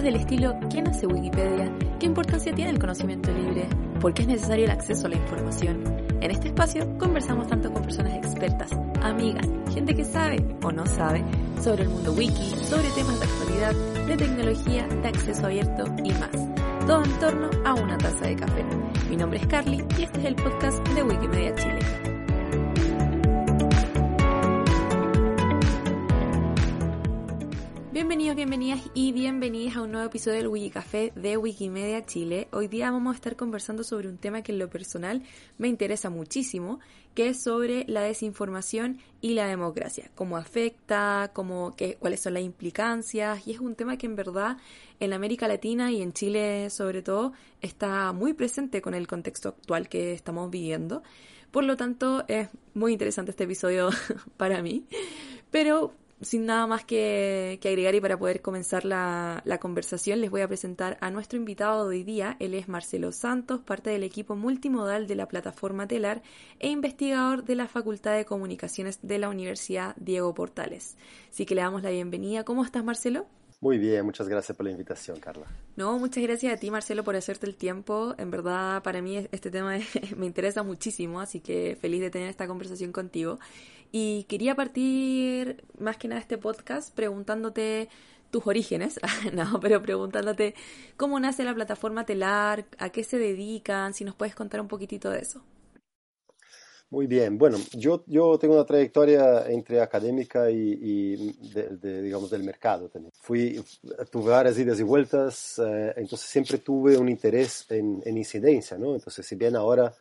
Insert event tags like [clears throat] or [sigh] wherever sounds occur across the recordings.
preguntas del estilo ¿quién hace Wikipedia? ¿Qué importancia tiene el conocimiento libre? ¿Por qué es necesario el acceso a la información? En este espacio conversamos tanto con personas expertas, amigas, gente que sabe o no sabe sobre el mundo wiki, sobre temas de actualidad, de tecnología, de acceso abierto y más. Todo en torno a una taza de café. Mi nombre es Carly y este es el podcast de Wikimedia Chile. Nuevo episodio del Wikicafé de Wikimedia Chile. Hoy día vamos a estar conversando sobre un tema que en lo personal me interesa muchísimo, que es sobre la desinformación y la democracia, cómo afecta, cómo, qué, cuáles son las implicancias, y es un tema que en verdad en América Latina y en Chile sobre todo está muy presente con el contexto actual que estamos viviendo. Por lo tanto, es muy interesante este episodio [laughs] para mí. Pero sin nada más que, agregar y para poder comenzar la, la, conversación, les voy a presentar a nuestro invitado de hoy día. Él es Marcelo Santos, parte del equipo multimodal de la plataforma Telar e investigador de la Facultad de Comunicaciones de la Universidad Diego Portales. Así que le damos la bienvenida. ¿Cómo estás, Marcelo? Muy bien, muchas gracias por la invitación, Carla. No, muchas gracias a ti, Marcelo, por hacerte el tiempo. En verdad, para mí este tema [laughs] me interesa muchísimo, así que feliz de tener esta conversación contigo. Y quería partir más que nada este podcast preguntándote tus orígenes, [laughs] no, pero preguntándote cómo nace la plataforma Telar, a qué se dedican, si nos puedes contar un poquitito de eso. Muy bien, bueno, yo, yo tengo una trayectoria entre académica y, de, digamos, del mercado también. Fui, tuve varias idas y vueltas, eh, entonces siempre tuve un interés en incidencia, ¿no? Entonces, si bien ahora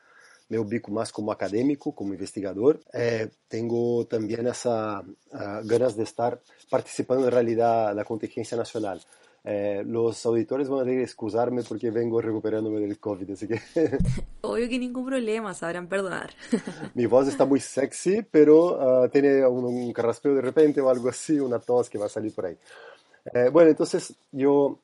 me ubico más como académico, como investigador. Eh, tengo también esa uh, ganas de estar participando en realidad en la contingencia nacional. Eh, los auditores van a excusarme porque vengo recuperándome del COVID, así que... [laughs] Obvio que ningún problema, sabrán perdonar. [laughs] Mi voz está muy sexy, pero uh, tiene un, un, carraspeo de repente o algo así, una tos que va a salir por ahí. Eh, bueno, entonces yo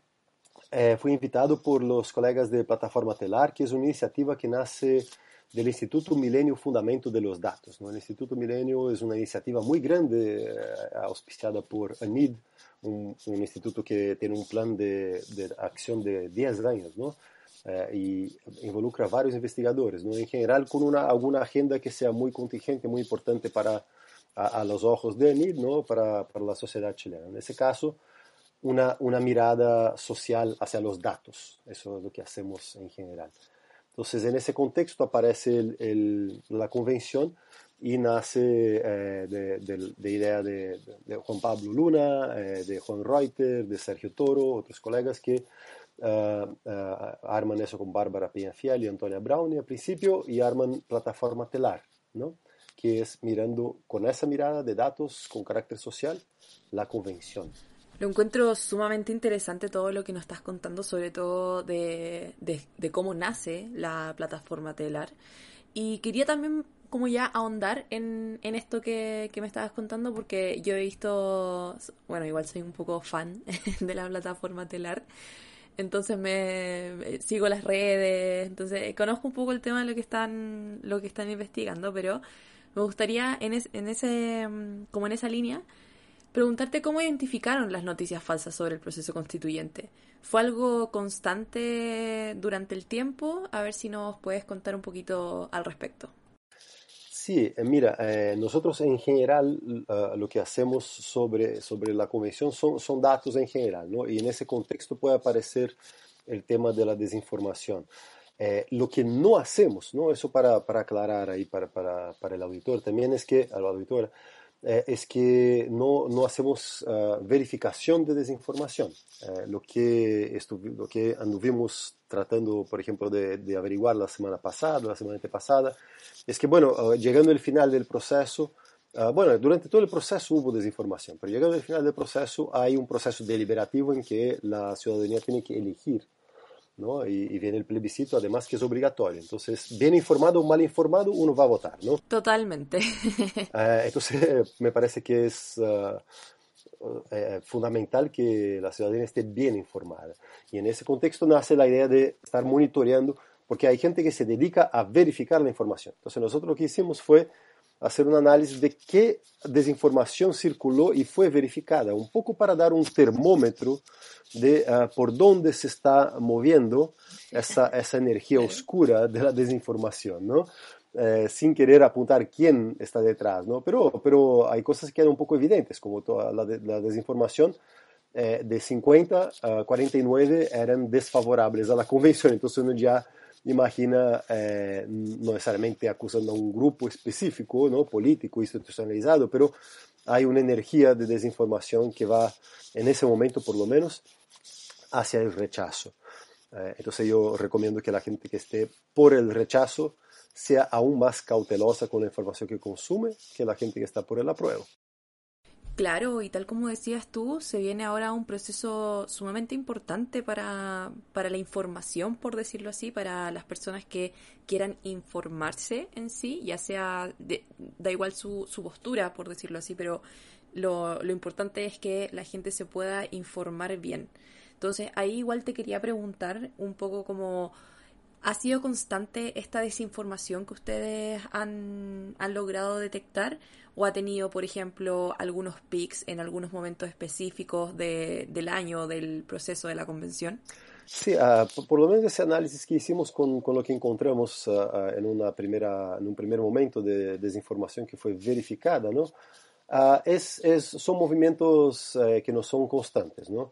eh, fui invitado por los colegas de Plataforma Telar, que es una iniciativa que nace del Instituto Milenio Fundamento de los Datos. ¿no? El Instituto Milenio es una iniciativa muy grande, eh, auspiciada por ANID, un, instituto que tiene un plan de, de acción de 10 años, ¿no? Eh, y involucra a varios investigadores, ¿no? en general con una, alguna agenda que sea muy contingente, muy importante para a los ojos de ANID, ¿no? para, para la sociedad chilena. En ese caso, una, una mirada social hacia los datos, eso es lo que hacemos en general. Entonces, en ese contexto aparece el, el, la convención y nace eh, de, de, de, idea de, de, Juan Pablo Luna, eh, de Juan Reuter, de Sergio Toro, otros colegas que uh, uh, arman eso con Bárbara Peñafiel y Antonia Brown y al principio y arman plataforma telar, ¿no? que es mirando con esa mirada de datos con carácter social la convención. Lo encuentro sumamente interesante todo lo que nos estás contando, sobre todo de, de, cómo nace la plataforma Telar. Y quería también como ya ahondar en, en esto que, que, me estabas contando, porque yo he visto, bueno, igual soy un poco fan [laughs] de la plataforma Telar. Entonces me, sigo las redes, entonces conozco un poco el tema de lo que están, lo que están investigando, pero me gustaría en, es, en ese, como en esa línea, preguntarte cómo identificaron las noticias falsas sobre el proceso constituyente. ¿Fue algo constante durante el tiempo? A ver si nos puedes contar un poquito al respecto. Sí, eh, mira, eh, nosotros en general uh, lo que hacemos sobre, sobre la convención son, son datos en general, ¿no? Y en ese contexto puede aparecer el tema de la desinformación. Eh, lo que no hacemos, ¿no? Eso para, para aclarar ahí para, para, para el auditor también es que, al auditor, eh, es que no, no hacemos uh, verificación de desinformación. Eh, lo, que lo que anduvimos tratando, por ejemplo, de, averiguar la semana pasada, la semana pasada, es que, bueno, llegando al final del proceso, bueno, durante todo el proceso hubo desinformación, pero llegando al final del proceso hay un proceso deliberativo en que la ciudadanía tiene que elegir ¿no? Y, y, viene el plebiscito, además que es obligatorio. Entonces, bien informado o mal informado, uno va a votar, ¿no? Totalmente. eh, [laughs] entonces, [laughs] me parece que es uh, eh, fundamental que la ciudadanía esté bien informada. Y en ese contexto nace la idea de estar monitoreando, porque hay gente que se dedica a verificar la información. Entonces, nosotros lo que hicimos fue hacer un análisis de qué desinformación circuló y fue verificada, un poco para dar un termómetro de uh, por dónde se está moviendo esa, esa energía oscura de la desinformación, ¿no? Eh, sin querer apuntar quién está detrás, ¿no? Pero, pero hay cosas que eran un poco evidentes, como toda la, de, la desinformación, eh, de 50 a 49 eran desfavorables a la convención, entonces uno ya imagina, eh, no necesariamente acusando a un grupo específico, ¿no? político, institucionalizado, pero hay una energía de desinformación que va, en ese momento por lo menos, hacia el rechazo. Eh, entonces yo recomiendo que la gente que esté por el rechazo sea aún más cautelosa con la información que consume que la gente que está por el apruebo. Claro, y tal como decías tú, se viene ahora un proceso sumamente importante para, para la información, por decirlo así, para las personas que quieran informarse en sí, ya sea, da igual su, su postura, por decirlo así, pero lo, lo importante es que la gente se pueda informar bien. Entonces, ahí igual te quería preguntar un poco como ¿Ha sido constante esta desinformación que ustedes han, han, logrado detectar o ha tenido, por ejemplo, algunos pics en algunos momentos específicos de, del año del proceso de la convención? Sí, uh, por, lo menos ese análisis que hicimos con, con lo que encontramos uh, en, una primera, en un primer momento de desinformación que fue verificada, ¿no? Uh, es, es, son movimientos que no son constantes, ¿no?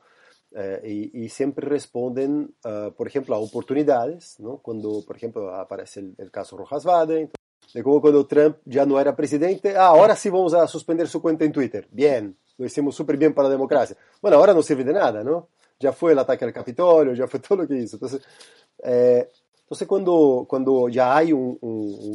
Eh, y, y, siempre responden, uh, por ejemplo, a oportunidades, ¿no? Cuando, por ejemplo, aparece el, el caso Rojas Vade, de como cuando Trump ya no era presidente, ah, ahora sí vamos a suspender su cuenta en Twitter. Bien, lo hicimos súper bien para la democracia. Bueno, ahora no sirve de nada, ¿no? Ya fue el ataque al Capitolio, ya fue [laughs] todo lo que hizo. Entonces, eh, entonces cuando, cuando ya hay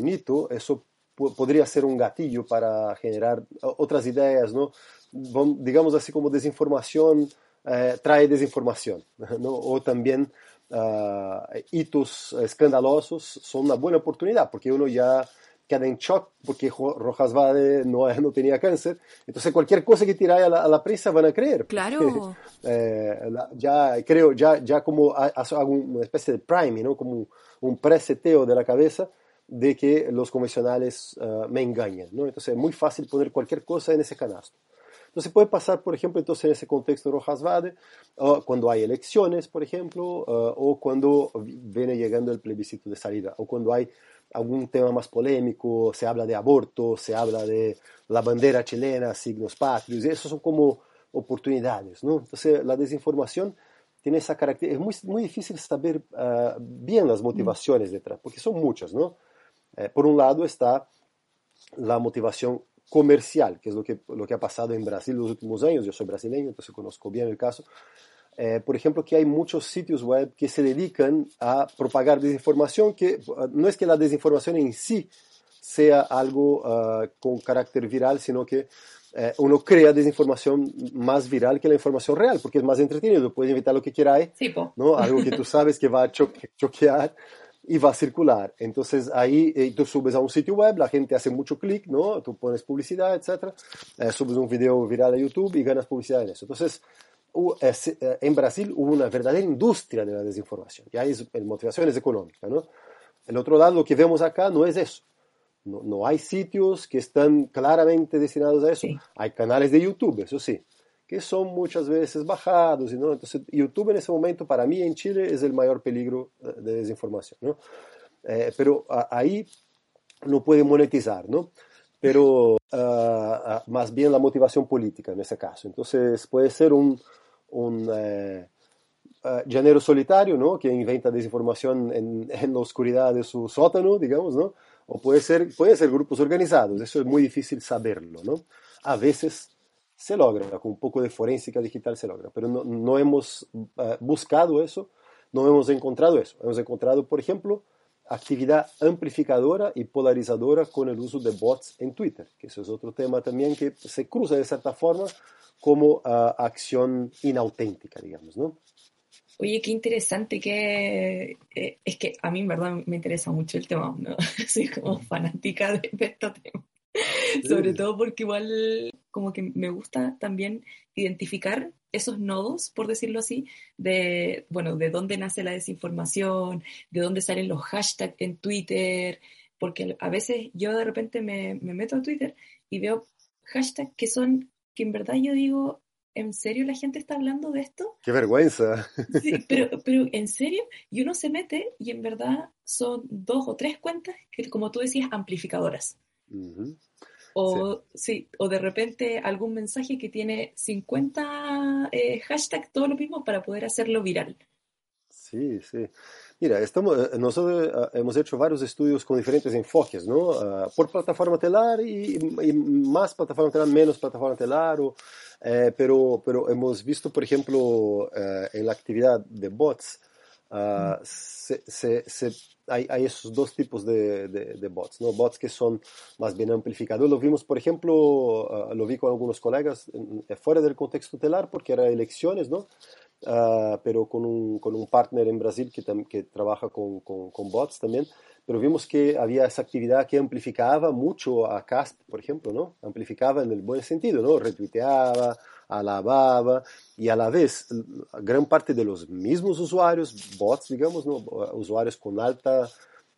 hito, eso podría ser un gatillo para generar otras ideas, ¿no? Digamos así como desinformación eh, trae desinformación, [laughs] ¿no? o también uh, hitos escandalosos son una buena oportunidad, porque uno ya queda en shock porque Rojas Vade no, [laughs] no tenía cáncer, entonces cualquier cosa que tire a la, a la prensa van a creer. Claro. [laughs] eh, ya creo, ya, ya como hago una especie de priming, ¿no? como un, un preseteo de la cabeza de que los convencionales uh, me engañan, ¿no? Entonces es muy fácil poner cualquier cosa en ese canasto. Entonces puede pasar, por ejemplo, entonces en ese contexto Rojas Vade, uh, cuando hay elecciones, por ejemplo, uh, o cuando viene llegando el plebiscito de salida, o cuando hay algún tema más polémico, se habla de aborto, se habla de la bandera chilena, signos patrios, eso son como oportunidades, ¿no? Entonces la desinformación tiene esa característica, es muy, muy difícil saber uh, bien las motivaciones detrás, porque son muchas, ¿no? Eh, por un lado está la motivación comercial, que es lo que, lo que ha pasado en Brasil los últimos años. Yo soy brasileño, entonces conozco bien el caso. Eh, por ejemplo, que hay muchos sitios web que se dedican a propagar desinformación, que no es que la desinformación en sí sea algo uh, con carácter viral, sino que eh, uno crea desinformación más viral que la información real, porque es más entretenido, puedes inventar lo que quieras, sí, ¿no? algo que tú [laughs] sabes que va a choque, choquear y va a circular. Entonces ahí eh, tú subes a un sitio web, la gente hace mucho clic, ¿no? Tú pones publicidad, etc. Eh, subes un video viral a YouTube y ganas publicidad en eso. Entonces, eh, en Brasil hubo una verdadera industria de la desinformación. Y ahí es, la motivación es económica, ¿no? El otro lado, lo que vemos acá no es eso. No, no hay sitios que están claramente destinados a eso. Sí. Hay canales de YouTube, eso sí que son muchas veces bajados. ¿no? Entonces, YouTube en ese momento, para mí en Chile, es el mayor peligro de desinformación. ¿no? Eh, pero a, ahí no puede monetizar, ¿no? pero uh, más bien la motivación política en ese caso. Entonces, puede ser un, un uh, llanero solitario, ¿no? Que inventa desinformación [laughs] en, la oscuridad de su sótano, digamos, ¿no? O puede ser, puede ser grupos organizados, eso es muy difícil saberlo, ¿no? A veces se logra, con un poco de forénsica digital se logra, pero no, no hemos uh, buscado eso, no hemos encontrado eso. Hemos encontrado, por ejemplo, actividad amplificadora y polarizadora con el uso de bots en Twitter, que eso es otro tema también que se cruza de cierta forma como uh, acción inauténtica, digamos, ¿no? Oye, qué interesante que eh, es que a mí en verdad me interesa mucho el tema, ¿no? [laughs] Soy como fanática de, de este tema. Sobre todo porque igual como que me gusta también identificar esos nodos, por decirlo así, de, bueno, de dónde nace la desinformación, de dónde salen los hashtags en Twitter, porque a veces yo de repente me, me meto a Twitter y veo hashtags que son, que en verdad yo digo, ¿en serio la gente está hablando de esto? ¡Qué vergüenza! Sí, [laughs] pero, pero en serio, y uno se mete y en verdad son dos o tres cuentas que, como tú decías, amplificadoras. O, sí. o de repente algún mensaje que tiene 50 eh, hashtags, todo lo mismo para poder hacerlo viral. Sí, sí. Mira, estamos, eh, nosotros eh, hemos hecho varios estudios con diferentes enfoques, ¿no? Ah, por plataforma telar y, y más plataforma telar, menos plataforma telar, o, eh, pero, pero hemos visto, por ejemplo, eh, en la actividad de bots, ah, se, se, se, hay, hay, esos dos tipos de, de, de, bots, ¿no? Bots que son más bien amplificados. Lo vimos, por ejemplo, uh, lo vi con algunos colegas en, fuera del contexto telar porque era elecciones, ¿no? Uh, pero con un, con un partner en Brasil que, que trabaja con, con, con, bots también. Pero vimos que había esa actividad que amplificaba mucho a Cast, por ejemplo, ¿no? Amplificaba en el buen sentido, ¿no? Retuiteaba, alababa y a la vez gran parte de los mismos usuarios, bots, digamos, ¿no? usuarios con alta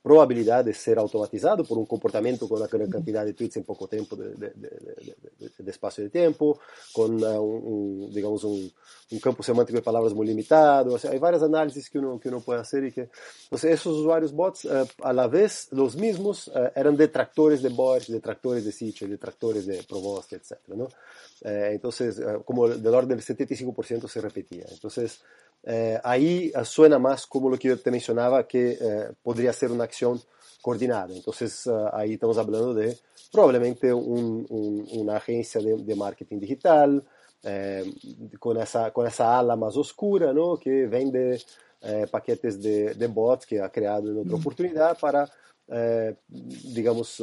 probabilidad de ser automatizado por un comportamiento con una gran cantidad de tweets en poco tiempo de, de, de, de espacio de tiempo, con uh, un, digamos un, un, campo semántico de palabras muy limitado. O sea, hay varias análisis que uno, que uno puede hacer y que, entonces esos usuarios bots, uh, a la vez los mismos uh, eran detractores de bots, detractores de sitio, detractores de Provost, etc. ¿no? Entonces, como del orden del 75% se repetía. Entonces, eh, ahí uh, suena más como lo que yo te mencionaba, que uh, podría ser una acción coordinada. Entonces, uh, ahí estamos hablando de probablemente un, un, una agencia de, de marketing digital eh, con, esa, con esa ala más oscura, ¿no? que vende eh, paquetes de, de, bots que ha creado en otra oportunidad para, digamos,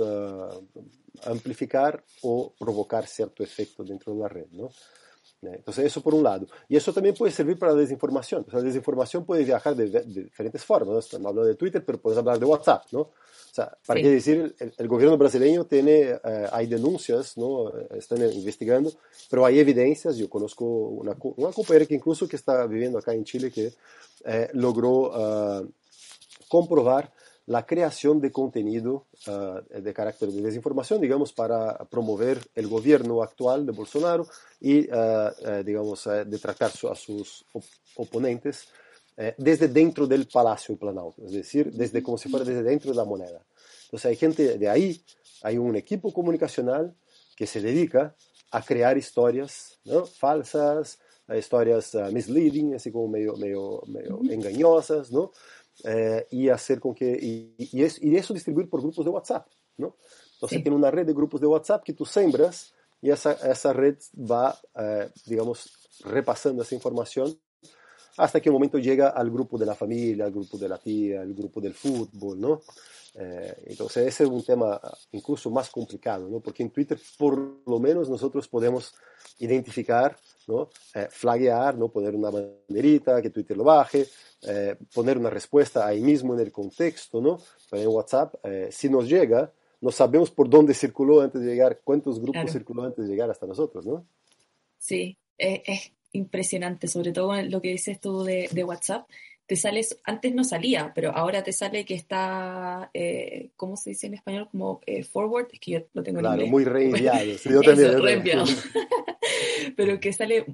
amplificar o provocar cierto efecto dentro de la red. ¿no? Entonces, eso por un lado. Y eso también puede servir para la desinformación. O sea, la desinformación puede viajar de, de, diferentes formas. ¿no? Estamos hablando de Twitter, pero puedes hablar de WhatsApp, ¿no? O sea, para sí. qué decir, el, el, gobierno brasileño tiene, eh, hay denuncias, ¿no? Están investigando, pero hay evidencias. Yo conozco una, una compañera que incluso que está viviendo acá en Chile que eh, logró uh, comprobar la creación de contenido uh, de carácter de desinformación, digamos, para promover el gobierno actual de Bolsonaro y, uh, uh, digamos, detratar a sus op oponentes desde dentro del Palacio Planalto, es decir, desde como si fuera desde dentro de la moneda. Entonces hay gente de ahí, hay un equipo comunicacional que se dedica a crear historias ¿no? falsas, historias misleading, así como medio, medio, medio engañosas, ¿no? Eh, y hacer con que, y, y, es, y, eso distribuir por grupos de WhatsApp, ¿no? Entonces sí. tiene una red de grupos de WhatsApp que tú sembras y esa, esa red va, eh, digamos, repasando esa información hasta que el momento llega al grupo de la familia, al grupo de la tía, al grupo del fútbol, ¿no? Eh, entonces ese es un tema incluso más complicado, ¿no? Porque en Twitter por lo menos nosotros podemos identificar, ¿no? Eh, flaguear, ¿no? Poner una banderita, que Twitter lo baje, eh, poner una respuesta ahí mismo en el contexto, ¿no? Pero en WhatsApp, eh, si nos llega, no sabemos por dónde circuló antes de llegar, cuántos grupos claro. circuló antes de llegar hasta nosotros, ¿no? Sí, es impresionante, sobre todo lo que dices tú de, de WhatsApp te sale, antes no salía, pero ahora te sale que está, eh, ¿cómo se dice en español? Como eh, forward, es que yo lo tengo claro, en inglés. muy reenviado. [laughs] Sí, yo también. Eso, reenviado. [laughs] pero que sale,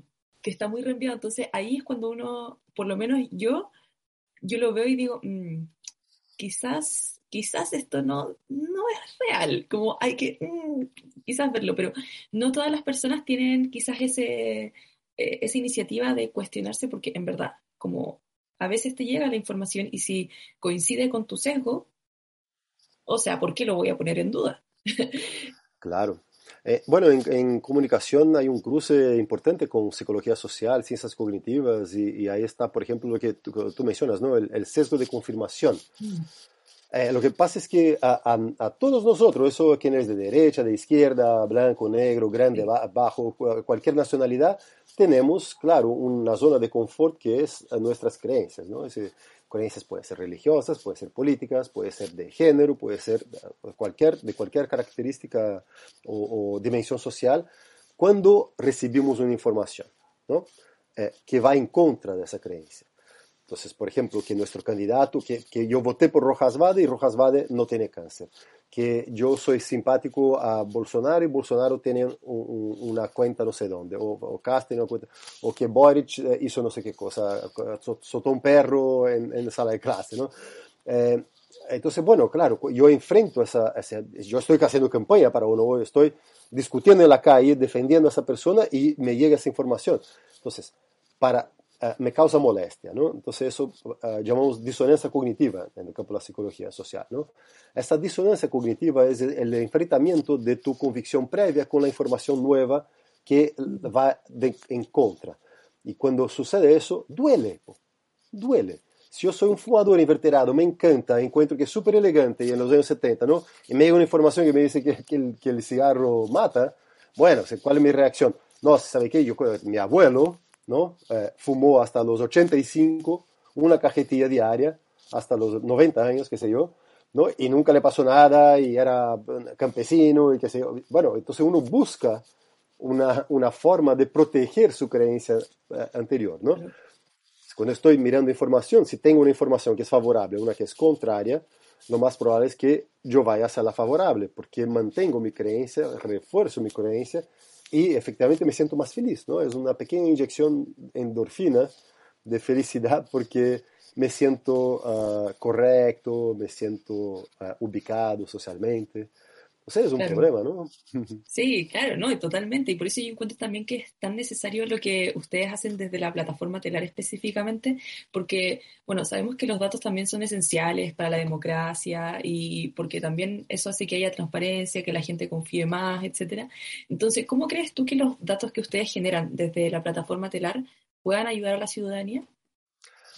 que está muy reenviado. Entonces ahí es cuando uno, por lo menos yo, yo lo veo y digo, mmm, quizás, quizás esto no, no es real. Como hay que, mmm, quizás verlo, pero no todas las personas tienen quizás ese, eh, esa iniciativa de cuestionarse porque en verdad, como a veces te llega la información y si coincide con tu sesgo, o sea, ¿por qué lo voy a poner en duda? [laughs] claro. Eh, bueno, en, en, comunicación hay un cruce importante con psicología social, ciencias cognitivas, y, y ahí está, por ejemplo, lo que tú, tú mencionas, ¿no? El, el, sesgo de confirmación. Mm. Eh, lo que pasa es que a, a, a, todos nosotros, eso quienes de derecha, de izquierda, blanco, negro, grande, bajo, cualquier nacionalidad, tenemos, claro, una zona de confort que es nuestras creencias, ¿no? Ese, creencias pueden ser religiosas, pueden ser políticas, puede ser de género, puede ser cualquier, de cualquier característica o, o dimensión social, cuando recibimos una información, ¿no? Eh, que va en contra de esa creencia. Entonces, por ejemplo, que nuestro candidato, que, que yo voté por Rojas Vade y Rojas Vade no tiene cáncer. Que yo soy simpático a Bolsonaro y Bolsonaro tiene un, un, una cuenta no sé dónde, o, o o que Boric eh, hizo no sé qué cosa, soltó un perro en, en sala de clase, ¿no? Eh, entonces, bueno, claro, yo enfrento esa, esa, yo estoy haciendo campaña para uno, estoy discutiendo en la calle, defendiendo a esa persona y me llega esa información. Entonces, para me causa molestia, ¿no? Entonces eso uh, llamamos disonancia cognitiva en el campo de la psicología social, ¿no? Esta disonancia cognitiva es el, enfrentamiento de tu convicción previa con la información nueva que va en contra. Y cuando sucede eso, duele, duele. Si yo soy un fumador inverterado, me encanta, encuentro que es súper elegante y en los años 70, ¿no? Y me llega una información que me dice que, que, el, que el cigarro mata, bueno, ¿cuál es mi reacción? No, ¿sabe qué? Yo, mi abuelo, ¿no? Eh, fumó hasta los 85 una cajetilla diaria, hasta los 90 años, qué sé yo, ¿no? Y nunca le pasó nada y era campesino y qué sé yo. Bueno, entonces uno busca una, una forma de proteger su creencia eh, anterior, ¿no? Cuando estoy mirando información, si tengo una información que es favorable, una que es contraria, lo más probable es que yo vaya hacia la favorable, porque mantengo mi creencia, refuerzo mi creencia y efectivamente me siento más feliz, ¿no? Es una pequeña inyección endorfina de felicidad porque me siento uh, correcto, me siento uh, ubicado socialmente. O sea, es un claro. problema, ¿no? [laughs] Sí, claro, no, totalmente. Y por eso yo encuentro también que es tan necesario lo que ustedes hacen desde la plataforma telar específicamente, porque, bueno, sabemos que los datos también son esenciales para la democracia y porque también eso hace que haya transparencia, que la gente confíe más, etcétera. Entonces, ¿cómo crees tú que los datos que ustedes generan desde la plataforma telar puedan ayudar a la ciudadanía?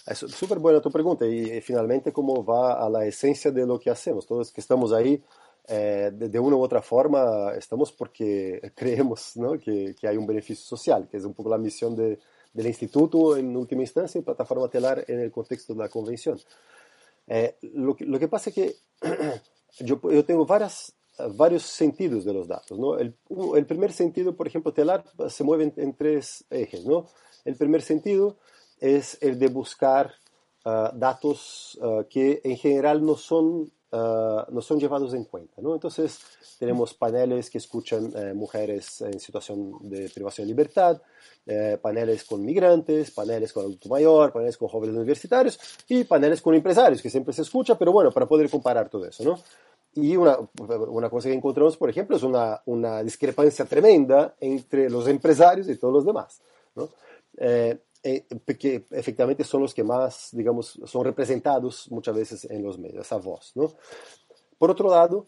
Es súper buena tu pregunta y, y finalmente cómo va a la esencia de lo que hacemos. Todos que estamos ahí eh, de, de, una u otra forma estamos porque [laughs] creemos ¿no? que, que, hay un beneficio social, que es un poco la misión de, del instituto en última instancia y plataforma telar en el contexto de la convención. Eh, lo, que, lo, que, pasa es que [clears throat] yo, yo tengo varias, varios sentidos de los datos. ¿no? El, el, primer sentido, por ejemplo, telar se mueve en, en tres ejes. ¿no? El primer sentido es el de buscar uh, datos uh, que en general no son Uh, no son llevados en cuenta. ¿no? Entonces, tenemos paneles que escuchan eh, mujeres en situación de privación de libertad, eh, paneles con migrantes, paneles con adulto mayor, paneles con jóvenes universitarios y paneles con empresarios, que siempre se escucha, pero bueno, para poder comparar todo eso. ¿no? Y una, una cosa que encontramos, por ejemplo, es una, una discrepancia tremenda entre los empresarios y todos los demás. ¿no? Eh, eh, que efectivamente son los que más, digamos, son representados muchas veces en los medios, esa voz. Por otro lado,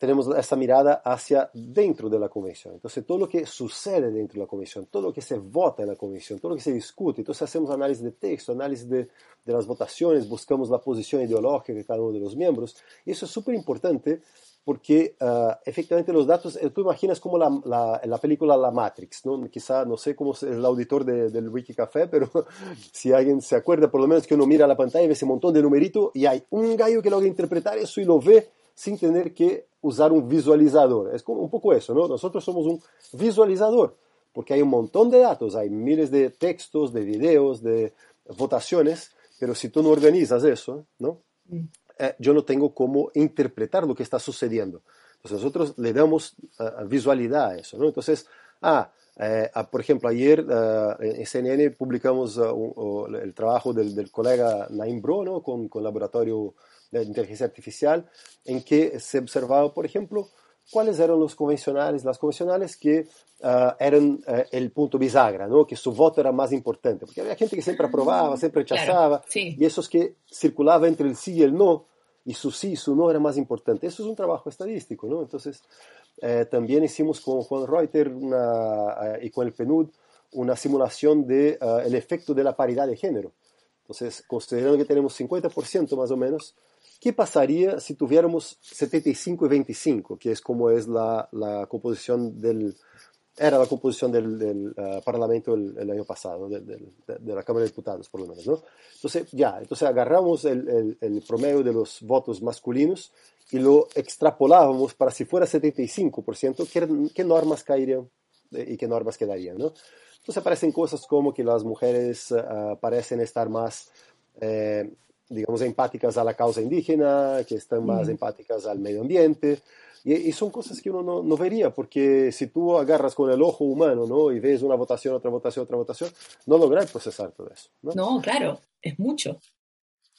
tenemos esa mirada hacia dentro de la convención. Entonces, todo lo que sucede dentro de la convención, todo lo que se vota en la convención, todo lo que se discute, entonces hacemos análisis de texto, análisis de, de las votaciones, buscamos la posición ideológica de cada uno de los miembros, y eso es importante porque uh, efectivamente los datos, eh, tú imaginas como la, la, la, película La Matrix, ¿no? Quizá, no sé cómo es el auditor de, del Wikicafé, pero [laughs] si alguien se acuerda, por lo menos que uno mira la pantalla y ve ese montón de numerito y hay un gallo que logra interpretar eso y lo ve sin tener que usar un visualizador. Es como un poco eso, ¿no? Nosotros somos un visualizador, porque hay un montón de datos, hay miles de textos, de videos, de votaciones, pero si tú no organizas eso, ¿no? Eh, yo no tengo cómo interpretar lo que está sucediendo. Entonces nosotros le damos uh, visualidad a eso, ¿no? Entonces, ah, eh, por ejemplo, ayer uh, en CNN publicamos uh, el trabajo del, del, colega Naim Bro, ¿no? Con, con laboratorio de inteligencia artificial, en que se observaba, por ejemplo, cuáles eran los convencionales, las convencionales que uh, eran uh, el punto bisagra, ¿no? que su voto era más importante, porque había gente que siempre aprobaba, siempre rechazaba, claro, sí. y esos que circulaban entre el sí y el no, y su sí y su no era más importante. Eso es un trabajo estadístico, ¿no? Entonces, eh, también hicimos con Juan Reuter una, eh, y con el PNUD una simulación del de, uh, el efecto de la paridad de género. Entonces, considerando que tenemos 50% más o menos, ¿qué pasaría si tuviéramos 75 y 25, que es como es la, la composición del, era la composición del, del uh, Parlamento el, el, año pasado, de, la Cámara de Diputados por lo menos, ¿no? Entonces, ya, entonces agarramos el, el, el, promedio de los votos masculinos y lo extrapolábamos para si fuera 75%, ¿qué, qué normas caerían y qué normas quedarían, ¿no? Entonces aparecen cosas como que las mujeres uh, parecen estar más eh, digamos, empáticas a la causa indígena, que están más empáticas al medio ambiente. Y, son cosas que uno no, no, vería, porque si tú agarras con el ojo humano ¿no? y ves una votación, otra votación, otra votación, no logras procesar todo eso. No, no claro, es mucho.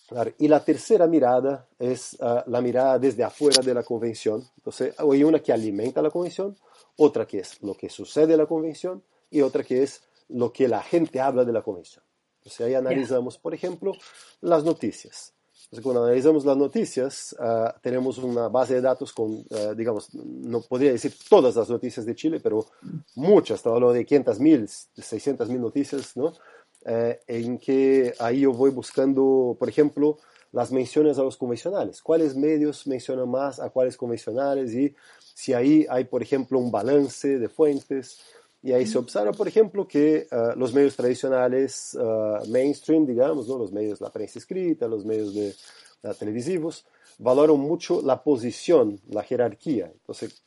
Claro. Y la tercera mirada es uh, la mirada desde afuera de la convención. Entonces, hay una que alimenta la convención, otra que es lo que sucede en la convención y otra que es lo que la gente habla de la convención. Entonces, ahí analizamos, por ejemplo, las noticias. Entonces, cuando analizamos las noticias, uh, tenemos una base de datos con, uh, digamos, no podría decir todas las noticias de Chile, pero muchas, estamos hablando de 500 mil, 600 mil noticias, ¿no? Uh, en que ahí yo voy buscando, por ejemplo, las menciones a los convencionales. ¿Cuáles medios mencionan más a cuáles convencionales? Y si ahí hay, por ejemplo, un balance de fuentes. Y ahí se observa, por ejemplo, que uh, los medios tradicionales uh, mainstream, digamos, ¿no? los medios de la prensa escrita, los medios de, uh, televisivos, valoran mucho la posición, la jerarquía. Entonces,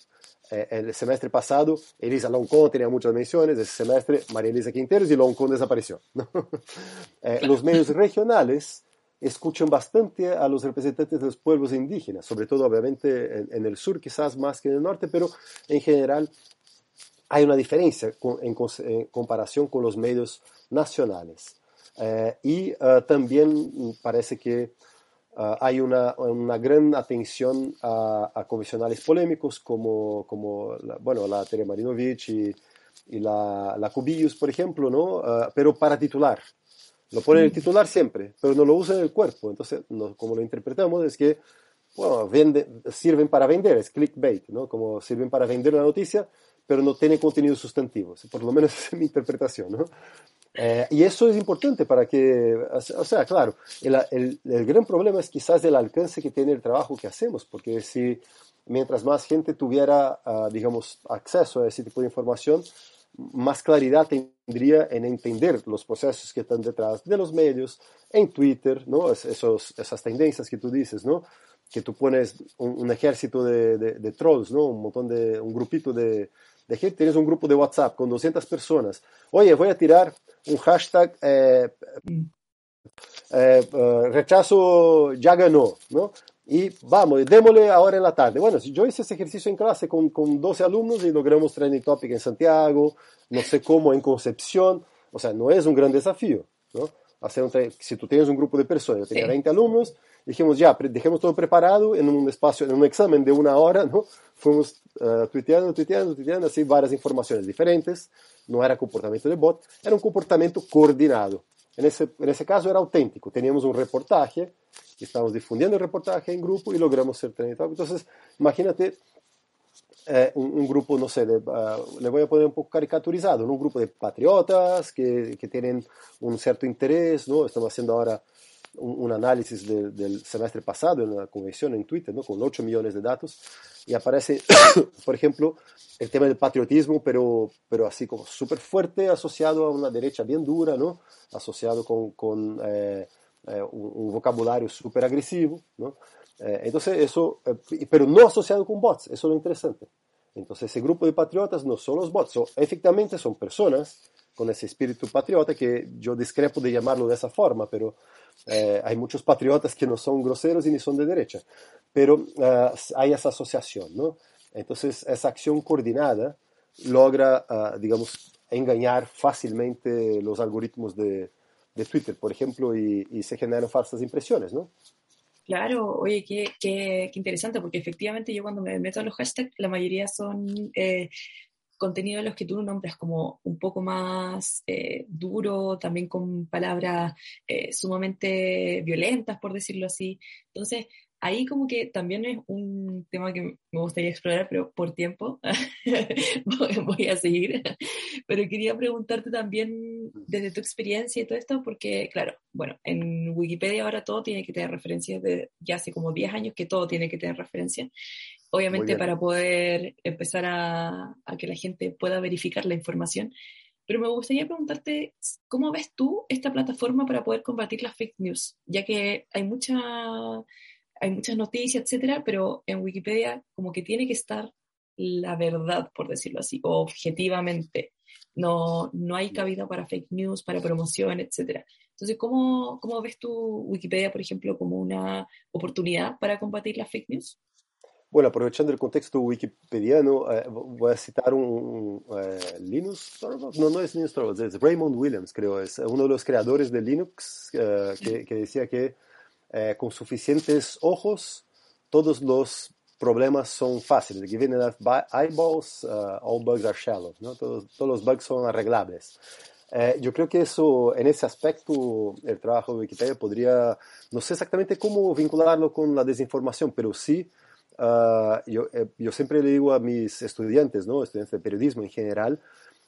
eh, el semestre pasado, Elisa Loncón tenía muchas menciones, ese semestre María Elisa Quinteros y Loncón desapareció. [laughs] eh, los medios regionales escuchan bastante a los representantes de los pueblos indígenas, sobre todo obviamente en, en el sur, quizás más que en el norte, pero en general hay una diferencia en, comparación con los medios nacionales. Eh, y eh, también parece que eh, hay una, una, gran atención a, a convencionales polémicos como, como la, bueno, la Tere Marinovich y, la, la, Cubillos, por ejemplo, ¿no? pero para titular. Lo ponen en el titular siempre, pero no lo usan en el cuerpo. Entonces, como lo interpretamos es que bueno, sirven para vender, es clickbait, ¿no? Como sirven para vender una noticia, pero no tiene contenido sustantivo. Por lo menos [laughs] es mi interpretación. ¿no? Eh, y eso es importante para que, o sea, claro, el, el, el, gran problema es quizás el alcance que tiene el trabajo que hacemos, porque si mientras más gente tuviera, uh, digamos, acceso a ese tipo de información, más claridad tendría en entender los procesos que están detrás de los medios, en Twitter, ¿no? Esos, esas tendencias que tú dices, ¿no? Que tú pones un, un ejército de, de, de, trolls, ¿no? Un montón de, un grupito de, de gente, tienes un grupo de WhatsApp con 200 personas. Oye, voy a tirar un hashtag eh, eh, eh, rechazo ya ganó, ¿no? Y vamos, démosle ahora en la tarde. Bueno, yo hice ese ejercicio en clase con, con 12 alumnos y logramos training topic en Santiago, no sé cómo en Concepción, o sea, no es un gran desafío, ¿no? Hacer un si tú tienes un grupo de personas, yo tenía 20 alumnos, dijimos ya, dejemos todo preparado en un espacio, en un examen de una hora, ¿no? Fuimos uh, tuiteando, tuiteando, tuiteando, así varias informaciones diferentes. No era comportamiento de bot, era un comportamiento coordinado. En ese, en ese caso era auténtico. Teníamos un reportaje, estábamos difundiendo el reportaje en grupo y logramos ser trending Entonces, imagínate eh, un, un, grupo, no sé, de, uh, le voy a poner un poco caricaturizado, un grupo de patriotas que, que tienen un cierto interés, ¿no? Estamos haciendo ahora un, un análisis de, del semestre pasado en la convención en Twitter, ¿no? con 8 millones de datos, y aparece, [coughs] por ejemplo, el tema del patriotismo, pero, pero así como súper fuerte, asociado a una derecha bien dura, ¿no? asociado con, con eh, eh, un, un, vocabulario súper agresivo. ¿no? Eh, entonces, eso, eh, pero no asociado con bots, eso es lo interesante. Entonces, ese grupo de patriotas no son los bots, efectivamente son personas con ese espíritu patriota que yo discrepo de llamarlo de esa forma, pero eh, hay muchos patriotas que no son groseros y ni son de derecha, pero uh, hay esa asociación, ¿no? Entonces, esa acción coordinada logra, uh, digamos, engañar fácilmente los algoritmos de, de Twitter, por ejemplo, y, y, se generan falsas impresiones, ¿no? Claro, oye, qué, qué, qué, interesante, porque efectivamente yo cuando me meto a los hashtags, la mayoría son eh, contenido de los que tú nombras como un poco más eh, duro, también con palabras eh, sumamente violentas, por decirlo así. Entonces, ahí como que también es un tema que me gustaría explorar, pero por tiempo [laughs] voy a seguir. Pero quería preguntarte también desde tu experiencia y todo esto, porque claro, bueno, en Wikipedia ahora todo tiene que tener referencias de ya hace como 10 años que todo tiene que tener referencia obviamente para poder empezar a, a, que la gente pueda verificar la información. Pero me gustaría preguntarte, ¿cómo ves tú esta plataforma para poder combatir las fake news? Ya que hay, mucha, hay muchas noticias, etcétera, pero en Wikipedia como que tiene que estar la verdad, por decirlo así, objetivamente. No, no hay cabida para fake news, para promoción, etcétera. Entonces, ¿cómo, ¿cómo ves tu Wikipedia, por ejemplo, como una oportunidad para combatir las fake news? Bueno, aprovechando el contexto wikipediano, eh, voy a citar un, eh, Linus Torvalds, no, no es Linus Torvalds, es Raymond Williams, creo, es uno de los creadores de Linux, eh, que, que, decía que con suficientes ojos todos los problemas son fáciles. Given enough eyeballs, uh, all bugs are shallow. ¿no? Todos, todos los bugs son arreglables. Eh, yo creo que eso, en ese aspecto, el trabajo de Wikipedia podría, no sé exactamente cómo vincularlo con la desinformación, pero sí, yo, eh, yo, siempre le digo a mis estudiantes, ¿no? estudiantes de periodismo en general,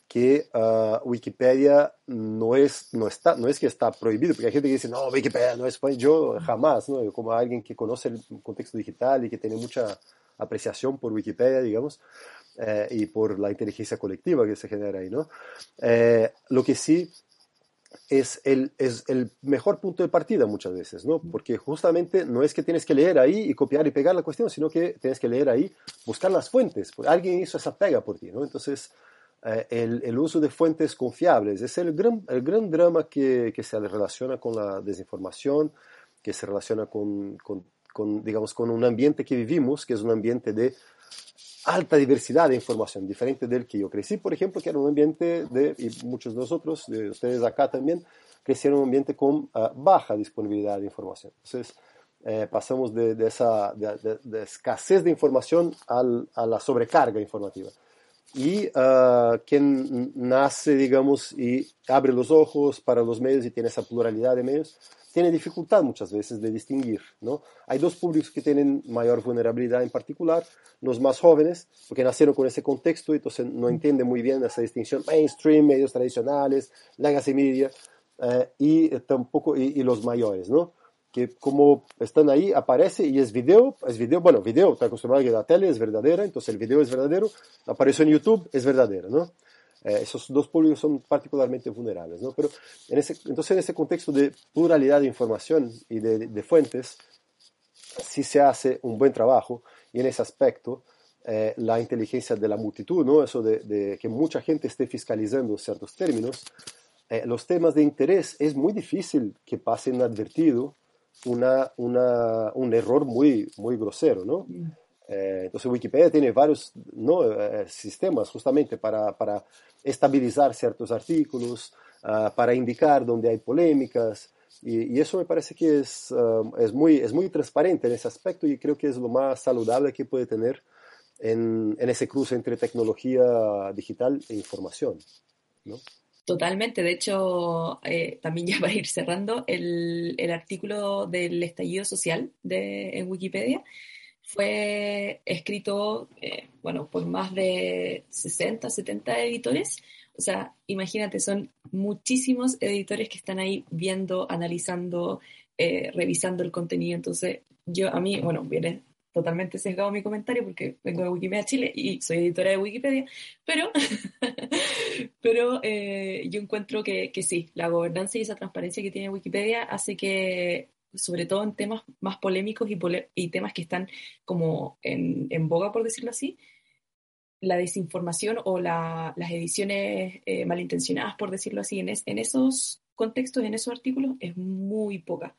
que uh, Wikipedia no es, no, está, no es que está prohibido, porque hay gente que dice, no, Wikipedia no es yo jamás, ¿no? como alguien que conoce el contexto digital y que tiene mucha apreciación por Wikipedia, digamos, eh, y por la inteligencia colectiva que se genera ahí, ¿no? Eh, lo que sí es el, es el mejor punto de partida muchas veces, ¿no? Porque justamente no es que tienes que leer ahí y copiar y pegar la cuestión, sino que tienes que leer ahí, buscar las fuentes, porque alguien hizo esa pega por ti, ¿no? Entonces, eh, el, el, uso de fuentes confiables es el gran, el gran drama que, que, se relaciona con la desinformación, que se relaciona con, con, con, digamos, con un ambiente que vivimos, que es un ambiente de alta diversidad de información, diferente del que yo crecí, por ejemplo, que era un ambiente de, y muchos de nosotros, de ustedes acá también, crecieron en un ambiente con uh, baja disponibilidad de información. Entonces, eh, pasamos de, de esa de, de, escasez de información al, a la sobrecarga informativa y uh, quien nace, digamos, y abre los ojos para los medios y tiene esa pluralidad de medios, tiene dificultad muchas veces de distinguir, ¿no? Hay dos públicos que tienen mayor vulnerabilidad en particular, los más jóvenes, porque nacieron con ese contexto y entonces no entienden muy bien esa distinción mainstream, medios tradicionales, legacy media, eh, y tampoco, y, y los mayores, ¿no? Que como están ahí, aparece y es video, es video, bueno, video, está acostumbrado a que la tele es verdadera, entonces el video es verdadero, apareció en YouTube, es verdadero, ¿no? Eh, esos dos públicos son particularmente vulnerables, ¿no? Pero en ese, entonces en ese contexto de pluralidad de información y de, de fuentes, sí se hace un buen trabajo y en ese aspecto eh, la inteligencia de la multitud, ¿no? Eso de, de, que mucha gente esté fiscalizando ciertos términos, eh, los temas de interés es muy difícil que pasen inadvertido una, una, un error muy, muy grosero, ¿no? Eh, entonces Wikipedia tiene varios ¿no? eh, sistemas justamente para, para, estabilizar ciertos artículos, uh, para indicar dónde hay polémicas, y, y eso me parece que es, uh, es, muy, es muy transparente en ese aspecto y creo que es lo más saludable que puede tener en, en ese cruce entre tecnología digital e información. ¿no? Totalmente, de hecho, eh, también ya [laughs] para ir cerrando, el, el artículo del estallido social de, en Wikipedia fue escrito, eh, bueno, por más de 60, 70 editores. O sea, imagínate, son muchísimos editores que están ahí viendo, analizando, eh, revisando el contenido. Entonces, yo a mí, bueno, viene totalmente sesgado mi comentario porque vengo de Wikimedia Chile y soy editora de Wikipedia, pero, [laughs] pero eh, yo encuentro que, que, sí, la gobernanza y esa transparencia que tiene Wikipedia hace que, sobre todo en temas más polémicos y, y temas que están como en, en, boga, por decirlo así, la desinformación o la, las ediciones eh, malintencionadas, por decirlo así, en, es, en esos contextos, en esos artículos, es muy poca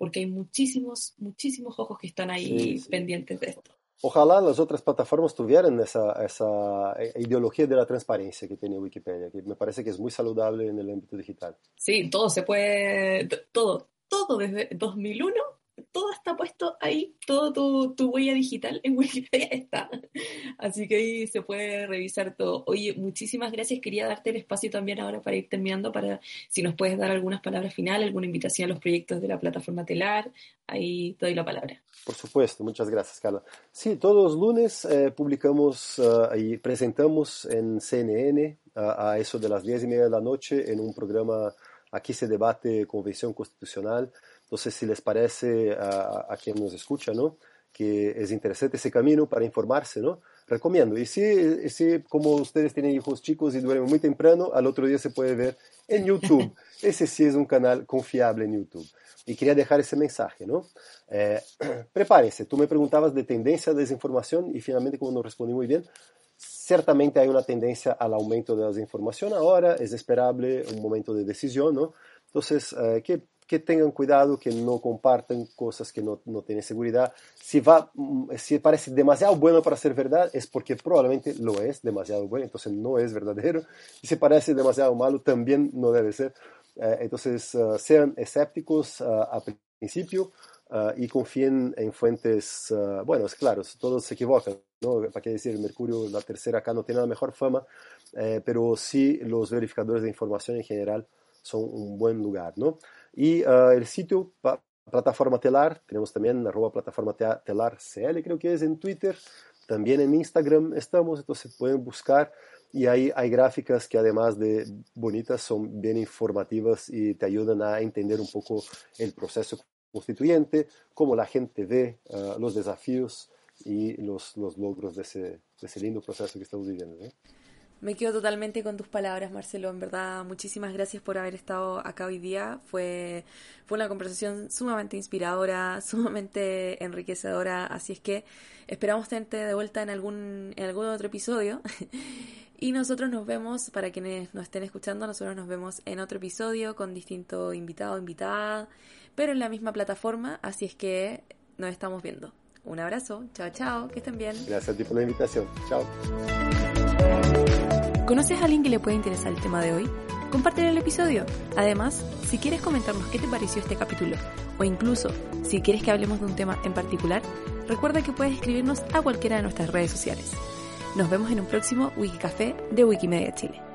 porque hay muchísimos, muchísimos ojos que están ahí sí, sí. pendientes de esto. Ojalá las otras plataformas tuvieran esa, esa, ideología de la transparencia que tiene Wikipedia, que me parece que es muy saludable en el ámbito digital. Sí, todo se puede, todo, todo desde 2001 todo está puesto ahí, todo tu, tu, huella digital en [laughs] Wikipedia está. Así que ahí se puede revisar todo. Oye, muchísimas gracias. Quería darte el espacio también ahora para ir terminando, para si nos puedes dar algunas palabras finales, alguna invitación a los proyectos de la plataforma Telar. Ahí te doy la palabra. Por supuesto, muchas gracias, Carla. Sí, todos los lunes eh, publicamos uh, y presentamos en CNN a eso de las diez y media de la noche en un programa Aquí se debate convención constitucional. Entonces, si les parece a, a quien nos escucha, ¿no? Que es interesante ese camino para informarse, ¿no? Recomiendo. Y si, si, como ustedes tienen hijos chicos y duermen muy temprano, al otro día se puede ver en YouTube. [laughs] Ese sí es un canal confiable en YouTube. Y quería dejar ese mensaje, ¿no? Eh, [clears throat] prepárense. Tú me preguntabas de tendencia de desinformación y finalmente, como no respondí muy bien, ciertamente hay una tendencia al aumento de la desinformación ahora, es esperable un momento de decisión, ¿no? Entonces, eh, que, que, tengan cuidado, que no compartan cosas que no, no, tienen seguridad. Si, va, mm, si parece demasiado bueno para ser verdad, es porque probablemente lo es demasiado bueno, entonces no es verdadero. Y si parece demasiado malo, también no debe ser. Eh, entonces, uh, sean escépticos uh, principio uh, y confíen en fuentes, bueno, es claro, todos se equivocan, ¿no? ¿Para qué decir? Mercurio, la tercera acá no tiene la mejor fama, eh, pero sí los verificadores de información en general son un buen lugar, ¿no? Y el sitio, plataforma telar, tenemos también arroba plataforma telar CL, creo que es en Twitter, también en Instagram estamos, entonces pueden buscar y ahí hay gráficas que además de bonitas son bien informativas y te ayudan a entender un poco el proceso constituyente, cómo la gente ve uh, los desafíos y los, los logros de ese, de ese, lindo proceso que estamos viviendo. ¿eh? Me quedo totalmente con tus palabras, Marcelo. En verdad, muchísimas gracias por haber estado acá hoy día. Fue, fue una conversación sumamente inspiradora, [laughs] sumamente enriquecedora. Así es que esperamos tenerte de vuelta en algún, en algún otro episodio. [laughs] Y nosotros nos vemos, para quienes nos estén escuchando, nosotros nos vemos en otro episodio con distinto invitado o invitada, pero en la misma plataforma, así es que nos estamos viendo. Un abrazo, chao, chao, que estén bien. Gracias a ti por la invitación, chao. ¿Conoces a alguien que le puede interesar el tema de hoy? Comparte el episodio. Además, si quieres comentarnos qué te pareció este capítulo, o incluso si quieres que hablemos de un tema en particular, recuerda que puedes escribirnos a cualquiera de nuestras redes sociales. Nos vemos en un próximo Wikicafé de Wikimedia Chile.